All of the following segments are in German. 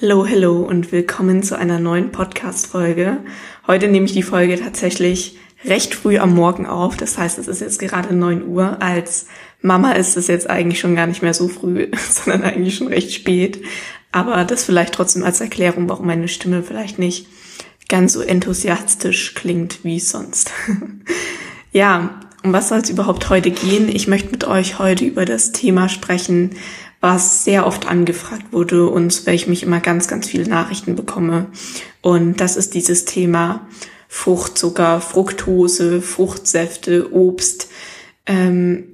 Hello, hello und willkommen zu einer neuen Podcast-Folge. Heute nehme ich die Folge tatsächlich recht früh am Morgen auf. Das heißt, es ist jetzt gerade 9 Uhr. Als Mama ist es jetzt eigentlich schon gar nicht mehr so früh, sondern eigentlich schon recht spät. Aber das vielleicht trotzdem als Erklärung, warum meine Stimme vielleicht nicht ganz so enthusiastisch klingt wie sonst. ja, um was soll es überhaupt heute gehen? Ich möchte mit euch heute über das Thema sprechen, was sehr oft angefragt wurde und weil ich mich immer ganz, ganz viele Nachrichten bekomme. Und das ist dieses Thema Fruchtzucker, Fructose, Fruchtsäfte, Obst. Ähm,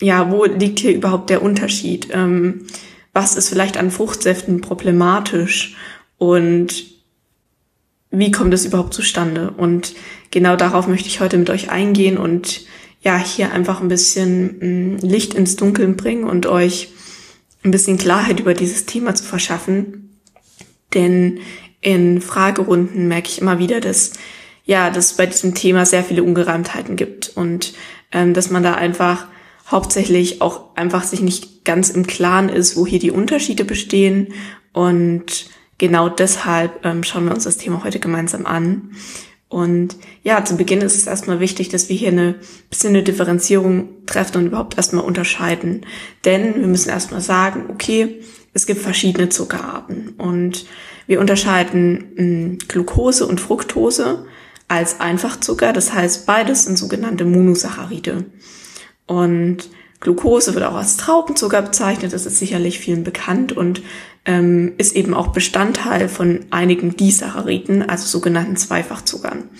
ja, wo liegt hier überhaupt der Unterschied? Ähm, was ist vielleicht an Fruchtsäften problematisch? Und wie kommt es überhaupt zustande? Und genau darauf möchte ich heute mit euch eingehen und ja, hier einfach ein bisschen mm, Licht ins Dunkeln bringen und euch ein bisschen Klarheit über dieses Thema zu verschaffen. Denn in Fragerunden merke ich immer wieder, dass ja, dass es bei diesem Thema sehr viele Ungereimtheiten gibt und ähm, dass man da einfach hauptsächlich auch einfach sich nicht ganz im Klaren ist, wo hier die Unterschiede bestehen. Und genau deshalb ähm, schauen wir uns das Thema heute gemeinsam an. Und ja, zu Beginn ist es erstmal wichtig, dass wir hier eine bisschen eine Differenzierung treffen und überhaupt erstmal unterscheiden. Denn wir müssen erstmal sagen, okay, es gibt verschiedene Zuckerarten und wir unterscheiden hm, Glucose und Fructose als Einfachzucker. Das heißt, beides sind sogenannte Monosaccharide. Und Glucose wird auch als Traubenzucker bezeichnet, das ist sicherlich vielen bekannt und ähm, ist eben auch Bestandteil von einigen Disacchariden, also sogenannten Zweifachzuckern.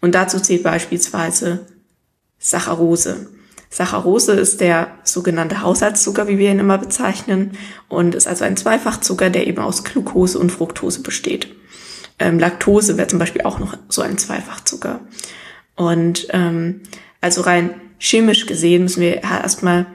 Und dazu zählt beispielsweise Saccharose. Saccharose ist der sogenannte Haushaltszucker, wie wir ihn immer bezeichnen, und ist also ein Zweifachzucker, der eben aus Glucose und Fructose besteht. Ähm, Laktose wäre zum Beispiel auch noch so ein Zweifachzucker. Und ähm, also rein chemisch gesehen müssen wir erstmal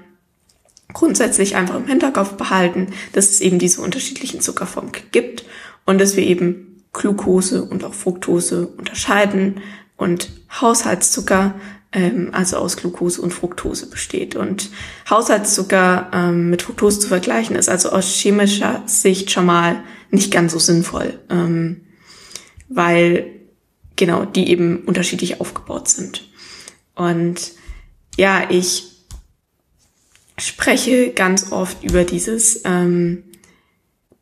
grundsätzlich einfach im Hinterkopf behalten, dass es eben diese unterschiedlichen Zuckerformen gibt und dass wir eben Glucose und auch Fructose unterscheiden und Haushaltszucker ähm, also aus Glucose und Fructose besteht. Und Haushaltszucker ähm, mit Fructose zu vergleichen ist also aus chemischer Sicht schon mal nicht ganz so sinnvoll, ähm, weil genau die eben unterschiedlich aufgebaut sind. Und ja, ich spreche ganz oft über dieses ähm,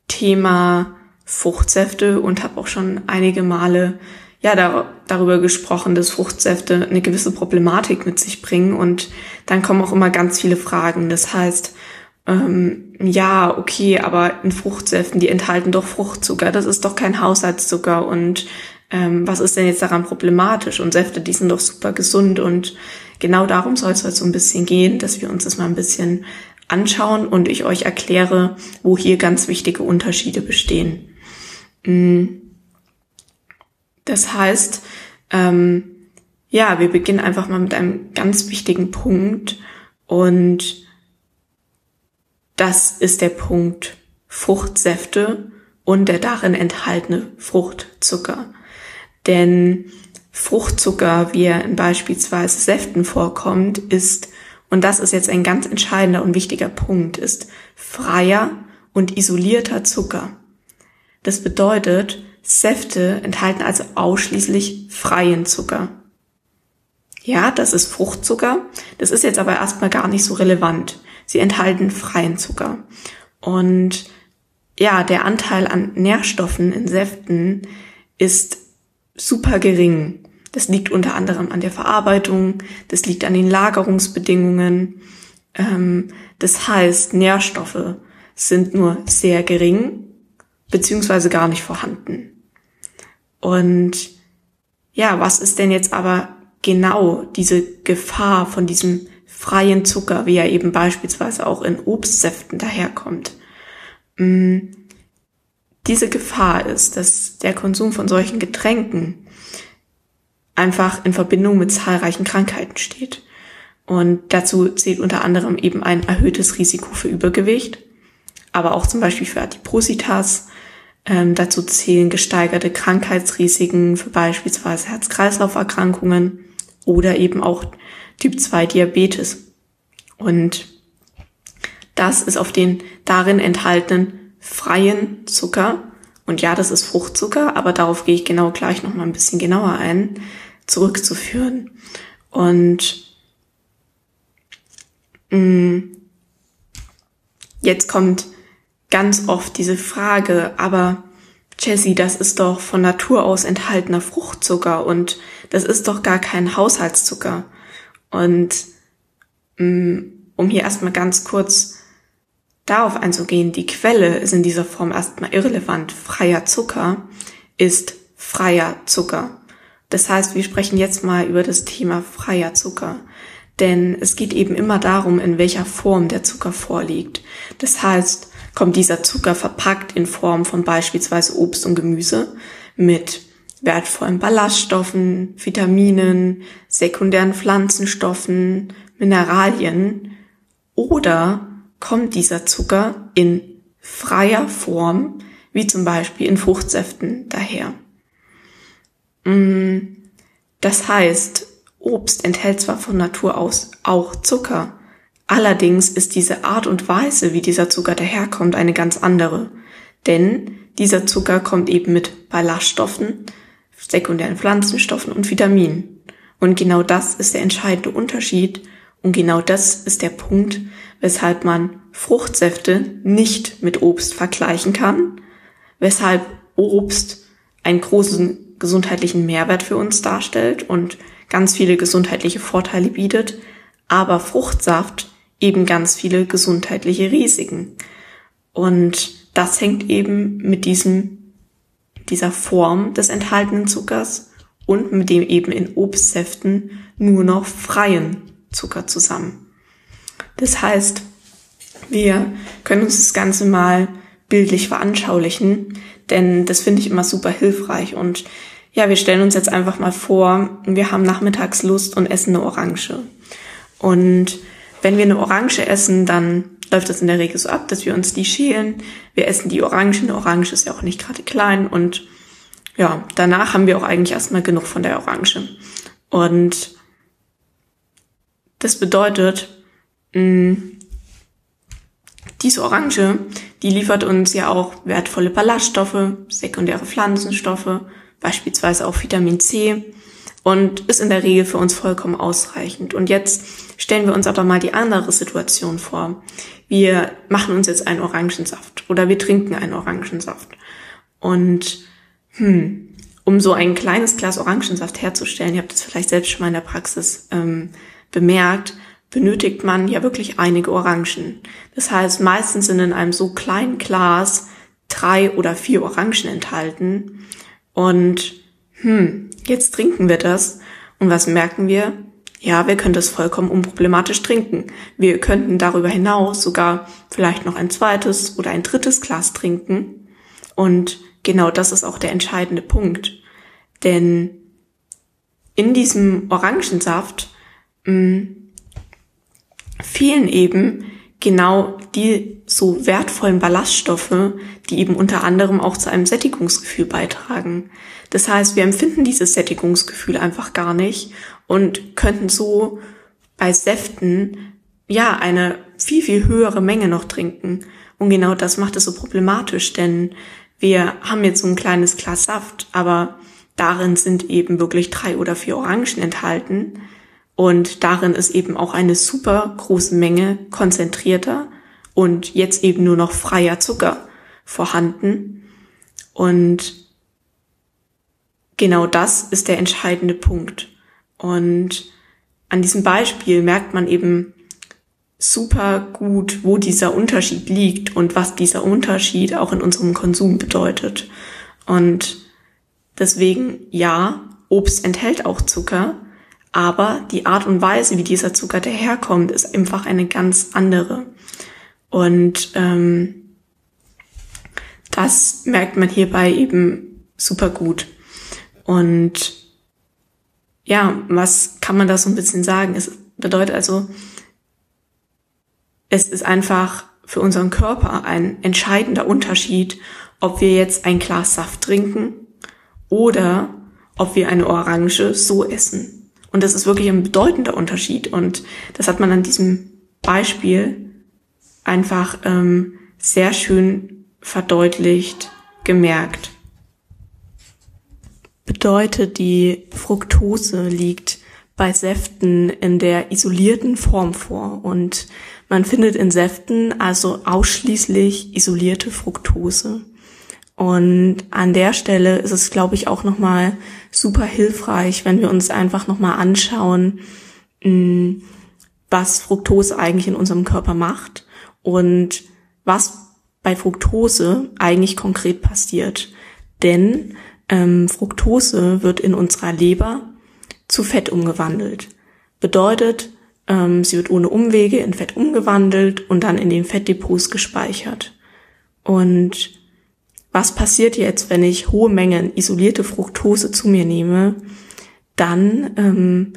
Thema Fruchtsäfte und habe auch schon einige Male ja da, darüber gesprochen, dass Fruchtsäfte eine gewisse Problematik mit sich bringen und dann kommen auch immer ganz viele Fragen. Das heißt, ähm, ja, okay, aber in Fruchtsäften, die enthalten doch Fruchtzucker, das ist doch kein Haushaltszucker und ähm, was ist denn jetzt daran problematisch? Und Säfte, die sind doch super gesund und genau darum soll es heute so ein bisschen gehen, dass wir uns das mal ein bisschen anschauen und ich euch erkläre, wo hier ganz wichtige Unterschiede bestehen. Mm. Das heißt, ähm, ja, wir beginnen einfach mal mit einem ganz wichtigen Punkt und das ist der Punkt Fruchtsäfte und der darin enthaltene Fruchtzucker. Denn Fruchtzucker, wie er in beispielsweise Säften vorkommt, ist, und das ist jetzt ein ganz entscheidender und wichtiger Punkt, ist freier und isolierter Zucker. Das bedeutet, Säfte enthalten also ausschließlich freien Zucker. Ja, das ist Fruchtzucker. Das ist jetzt aber erstmal gar nicht so relevant. Sie enthalten freien Zucker. Und ja, der Anteil an Nährstoffen in Säften ist super gering. Das liegt unter anderem an der Verarbeitung, das liegt an den Lagerungsbedingungen. Ähm, das heißt, Nährstoffe sind nur sehr gering beziehungsweise gar nicht vorhanden. Und ja, was ist denn jetzt aber genau diese Gefahr von diesem freien Zucker, wie er eben beispielsweise auch in Obstsäften daherkommt? Mm, diese Gefahr ist, dass der Konsum von solchen Getränken einfach in Verbindung mit zahlreichen Krankheiten steht. Und dazu zählt unter anderem eben ein erhöhtes Risiko für Übergewicht, aber auch zum Beispiel für Adipositas. Ähm, dazu zählen gesteigerte Krankheitsrisiken für beispielsweise Herz-Kreislauf-Erkrankungen oder eben auch Typ 2 Diabetes. Und das ist auf den darin enthaltenen freien Zucker Und ja, das ist Fruchtzucker, aber darauf gehe ich genau gleich noch mal ein bisschen genauer ein, zurückzuführen. Und mh, mm, jetzt kommt ganz oft diese Frage, aber Jessie, das ist doch von Natur aus enthaltener Fruchtzucker und das ist doch gar kein Haushaltszucker. Und mm, um hier erstmal ganz kurz darauf einzugehen, die Quelle ist in dieser Form erstmal irrelevant. Freier Zucker ist freier Zucker. Das heißt, wir sprechen jetzt mal über das Thema freier Zucker. Denn es geht eben immer darum, in welcher Form der Zucker vorliegt. Das heißt, kommt dieser Zucker verpackt in Form von beispielsweise Obst und Gemüse mit wertvollen Ballaststoffen, Vitaminen, sekundären Pflanzenstoffen, Mineralien oder kommt dieser Zucker in freier Form, wie zum Beispiel in Fruchtsäften daher. Mm, das heißt, Obst enthält zwar von Natur aus auch Zucker, allerdings ist diese Art und Weise, wie dieser Zucker daherkommt, eine ganz andere. Denn dieser Zucker kommt eben mit Ballaststoffen, sekundären Pflanzenstoffen und Vitaminen. Und genau das ist der entscheidende Unterschied und genau das ist der Punkt, weshalb man Fruchtsäfte nicht mit Obst vergleichen kann, weshalb Obst einen großen gesundheitlichen Mehrwert für uns darstellt und ganz viele gesundheitliche Vorteile bietet, aber Fruchtsaft eben ganz viele gesundheitliche Risiken. Und das hängt eben mit diesem, dieser Form des enthaltenen Zuckers und mit dem eben in Obstsäften nur noch freien Zucker zusammen. Das heißt, wir können uns das Ganze mal bildlich veranschaulichen, denn das finde ich immer super hilfreich. Und ja, wir stellen uns jetzt einfach mal vor, wir haben nachmittags Lust und essen eine Orange. Und wenn wir eine Orange essen, dann läuft das in der Regel so ab, dass wir uns die schälen. Wir essen die Orange. Eine Orange ist ja auch nicht gerade klein. Und ja, danach haben wir auch eigentlich erstmal genug von der Orange. Und das bedeutet, diese Orange, die liefert uns ja auch wertvolle Ballaststoffe, sekundäre Pflanzenstoffe, beispielsweise auch Vitamin C und ist in der Regel für uns vollkommen ausreichend. Und jetzt stellen wir uns aber mal die andere Situation vor. Wir machen uns jetzt einen Orangensaft oder wir trinken einen Orangensaft. Und hm, um so ein kleines Glas Orangensaft herzustellen, ihr habt das vielleicht selbst schon mal in der Praxis ähm, bemerkt, benötigt man ja wirklich einige Orangen. Das heißt, meistens sind in einem so kleinen Glas drei oder vier Orangen enthalten. Und hm, jetzt trinken wir das. Und was merken wir? Ja, wir können das vollkommen unproblematisch trinken. Wir könnten darüber hinaus sogar vielleicht noch ein zweites oder ein drittes Glas trinken. Und genau das ist auch der entscheidende Punkt. Denn in diesem Orangensaft mh, hm, fehlen eben genau die so wertvollen Ballaststoffe, die eben unter anderem auch zu einem Sättigungsgefühl beitragen. Das heißt, wir empfinden dieses Sättigungsgefühl einfach gar nicht und könnten so bei Säften ja eine viel, viel höhere Menge noch trinken. Und genau das macht es so problematisch, denn wir haben jetzt so ein kleines Glas Saft, aber darin sind eben wirklich drei oder vier Orangen enthalten. Und darin ist eben auch eine super große Menge konzentrierter und jetzt eben nur noch freier Zucker vorhanden. Und genau das ist der entscheidende Punkt. Und an diesem Beispiel merkt man eben super gut, wo dieser Unterschied liegt und was dieser Unterschied auch in unserem Konsum bedeutet. Und deswegen, ja, Obst enthält auch Zucker, aber die Art und Weise, wie dieser Zucker daherkommt, ist einfach eine ganz andere. Und ähm, das merkt man hierbei eben super gut. Und ja, was kann man da so ein bisschen sagen? Es bedeutet also, es ist einfach für unseren Körper ein entscheidender Unterschied, ob wir jetzt ein Glas Saft trinken oder ob wir eine Orange so essen. Und das ist wirklich ein bedeutender Unterschied. Und das hat man an diesem Beispiel einfach ähm, sehr schön verdeutlicht gemerkt. Bedeutet, die Fructose liegt bei Säften in der isolierten Form vor und man findet in Säften also ausschließlich isolierte Fructose. Und an der Stelle ist es, glaube ich, auch nochmal super hilfreich, wenn wir uns einfach nochmal anschauen, mm, was Fructose eigentlich in unserem Körper macht und was bei Fructose eigentlich konkret passiert. Denn ähm, Fructose wird in unserer Leber zu Fett umgewandelt. Bedeutet, ähm, sie wird ohne Umwege in Fett umgewandelt und dann in den Fettdepots gespeichert. Und was passiert jetzt, wenn ich hohe Mengen isolierte Fructose zu mir nehme? Dann, ähm,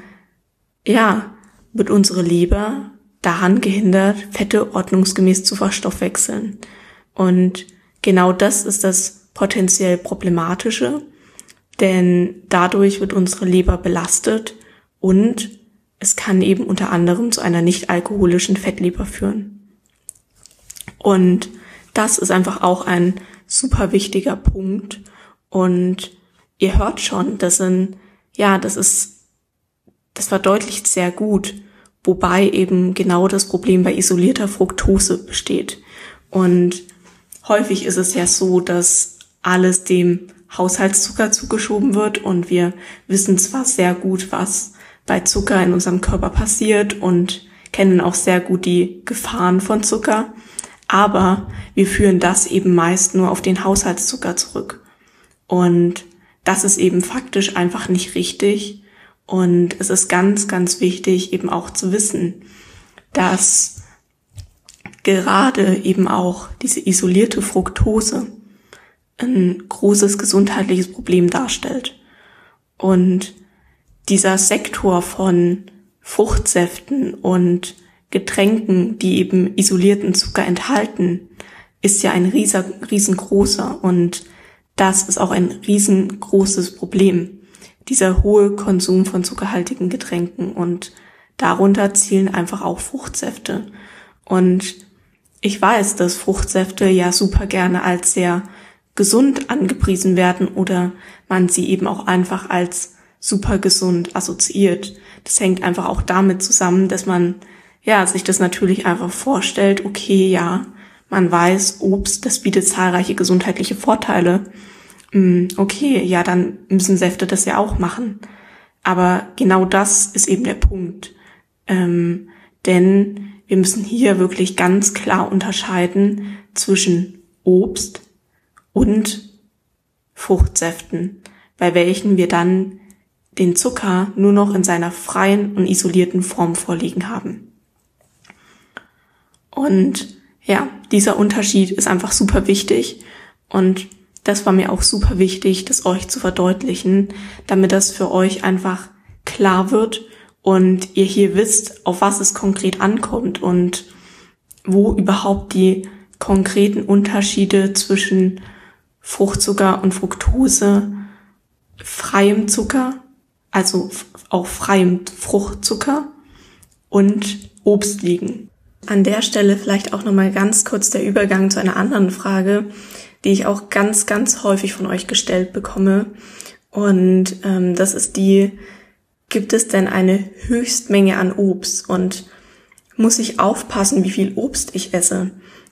ja, wird unsere Leber daran gehindert, Fette ordnungsgemäß zu verstoffwechseln. Und genau das ist das potenziell Problematische, denn dadurch wird unsere Leber belastet und es kann eben unter anderem zu einer nicht alkoholischen Fettleber führen. Und das ist einfach auch ein super wichtiger Punkt. Und ihr hört schon, das sind, ja, das ist, das verdeutlicht sehr gut, wobei eben genau das Problem bei isolierter Fructose besteht. Und häufig ist es ja so, dass alles dem Haushaltszucker zugeschoben wird und wir wissen zwar sehr gut, was bei Zucker in unserem Körper passiert und kennen auch sehr gut die Gefahren von Zucker, aber wir führen das eben meist nur auf den Haushaltszucker zurück. Und das ist eben faktisch einfach nicht richtig. Und es ist ganz, ganz wichtig eben auch zu wissen, dass gerade eben auch diese isolierte Fructose ein großes gesundheitliches Problem darstellt. Und dieser Sektor von Fruchtsäften und Getränken, die eben isolierten Zucker enthalten, ist ja ein riesengroßer und das ist auch ein riesengroßes Problem. Dieser hohe Konsum von zuckerhaltigen Getränken und darunter zielen einfach auch Fruchtsäfte. Und ich weiß, dass Fruchtsäfte ja super gerne als sehr gesund angepriesen werden oder man sie eben auch einfach als super gesund assoziiert. Das hängt einfach auch damit zusammen, dass man ja sich das natürlich einfach vorstellt, okay, ja, man weiß, Obst, das bietet zahlreiche gesundheitliche Vorteile. Hm, okay, ja, dann müssen Säfte das ja auch machen. Aber genau das ist eben der Punkt. Ähm, denn wir müssen hier wirklich ganz klar unterscheiden zwischen Obst und Fruchtsäften, bei welchen wir dann den Zucker nur noch in seiner freien und isolierten Form vorliegen haben. Und ja, dieser Unterschied ist einfach super wichtig und das war mir auch super wichtig, das euch zu verdeutlichen, damit das für euch einfach klar wird und ihr hier wisst, auf was es konkret ankommt und wo überhaupt die konkreten Unterschiede zwischen Fruchtzucker und Fructose, freiem Zucker, also auch freiem Fruchtzucker und Obst liegen. An der Stelle vielleicht auch nochmal ganz kurz der Übergang zu einer anderen Frage, die ich auch ganz, ganz häufig von euch gestellt bekomme. Und ähm, das ist die, gibt es denn eine Höchstmenge an Obst und muss ich aufpassen, wie viel Obst ich esse?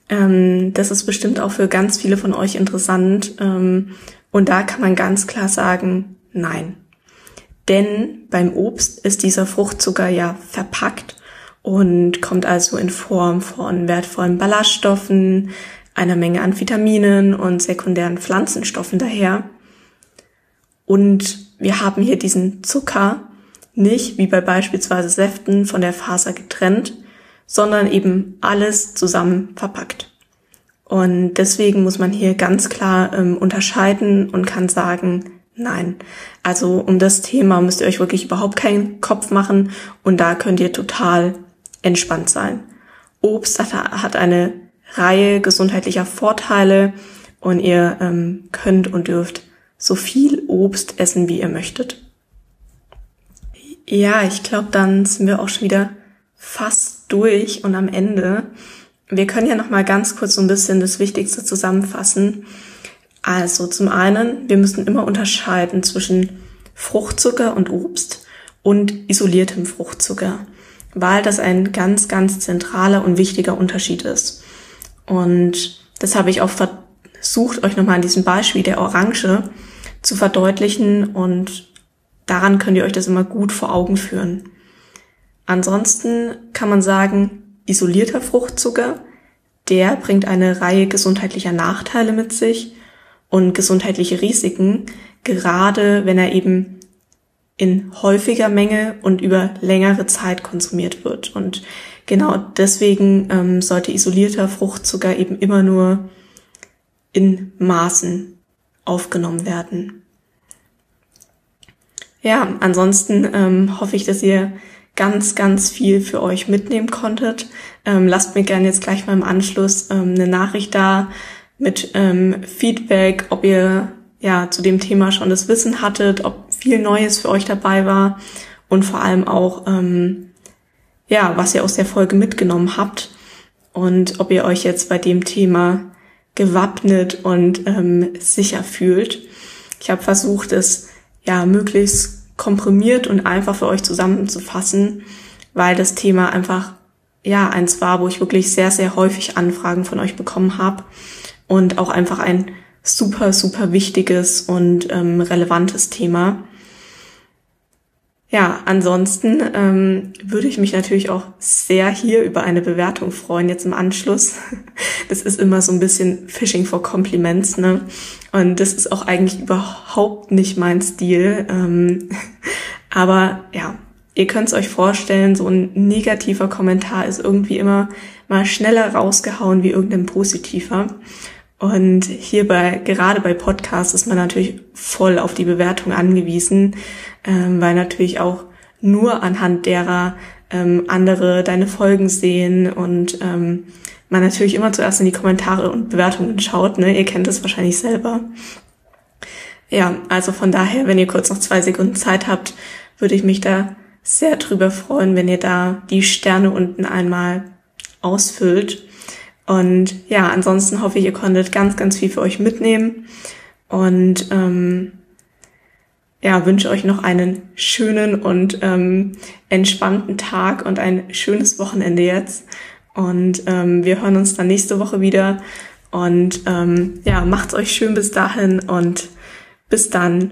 Ähm, das ist bestimmt auch für ganz viele von euch interessant. Ähm, und da kann man ganz klar sagen, nein. Denn beim Obst ist dieser Fruchtzucker ja verpackt und kommt also in Form von wertvollen Ballaststoffen, einer Menge an Vitaminen und sekundären Pflanzenstoffen daher. Und wir haben hier diesen Zucker, nicht wie bei beispielsweise Säften von der Faser getrennt, sondern eben alles zusammen verpackt. Und deswegen muss man hier ganz klar ähm, unterscheiden und kann sagen, nein. Also um das Thema müsst ihr euch wirklich überhaupt keinen Kopf machen und da könnt ihr total entspannt sein. Obst hat, eine Reihe gesundheitlicher Vorteile und ihr ähm, könnt und dürft so viel Obst essen, wie ihr möchtet. Ja, ich glaube, dann sind wir auch schon wieder fast durch und am Ende. Wir können ja noch mal ganz kurz so ein bisschen das Wichtigste zusammenfassen. Also zum einen, wir müssen immer unterscheiden zwischen Fruchtzucker und Obst und isoliertem Fruchtzucker, weil das ein ganz, ganz zentraler und wichtiger Unterschied ist. Und das habe ich auch versucht, euch nochmal an diesem Beispiel der Orange zu verdeutlichen und daran könnt ihr euch das immer gut vor Augen führen. Ansonsten kann man sagen, isolierter Fruchtzucker, der bringt eine Reihe gesundheitlicher Nachteile mit sich und gesundheitliche Risiken, gerade wenn er eben in häufiger Menge und über längere Zeit konsumiert wird. Und genau deswegen ähm, sollte isolierter Fruchtzucker eben immer nur in Maßen aufgenommen werden. Ja, ansonsten ähm, hoffe ich, dass ihr ganz, ganz viel für euch mitnehmen konntet. Ähm, lasst mir gerne jetzt gleich mal im Anschluss ähm, eine Nachricht da mit ähm, Feedback, ob ihr ja zu dem Thema schon das Wissen hattet, ob viel Neues für euch dabei war und vor allem auch ähm, ja, was ihr aus der Folge mitgenommen habt und ob ihr euch jetzt bei dem Thema gewappnet und ähm, sicher fühlt. Ich habe versucht, es ja möglichst komprimiert und einfach für euch zusammenzufassen, weil das Thema einfach ja eins war, wo ich wirklich sehr, sehr häufig Anfragen von euch bekommen habe und auch einfach ein super, super wichtiges und ähm, relevantes Thema. Ja, ansonsten ähm, würde ich mich natürlich auch sehr hier über eine Bewertung freuen, jetzt im Anschluss. Das ist immer so ein bisschen Fishing for Compliments, ne? Und das ist auch eigentlich überhaupt nicht mein Stil. Ähm, aber ja, ihr könnt es euch vorstellen, so ein negativer Kommentar ist irgendwie immer mal schneller rausgehauen wie irgendein positiver. Und hierbei, gerade bei Podcasts, ist man natürlich voll auf die Bewertung angewiesen, ähm, weil natürlich auch nur anhand derer ähm, andere deine Folgen sehen und ähm, man natürlich immer zuerst in die Kommentare und Bewertungen schaut. Ne? Ihr kennt es wahrscheinlich selber. Ja, also von daher, wenn ihr kurz noch zwei Sekunden Zeit habt, würde ich mich da sehr drüber freuen, wenn ihr da die Sterne unten einmal ausfüllt. Und ja, ansonsten hoffe ich, ihr konntet ganz, ganz viel für euch mitnehmen. Und ähm, ja, wünsche euch noch einen schönen und ähm, entspannten Tag und ein schönes Wochenende jetzt. Und ähm, wir hören uns dann nächste Woche wieder. Und ähm, ja, macht's euch schön bis dahin und bis dann.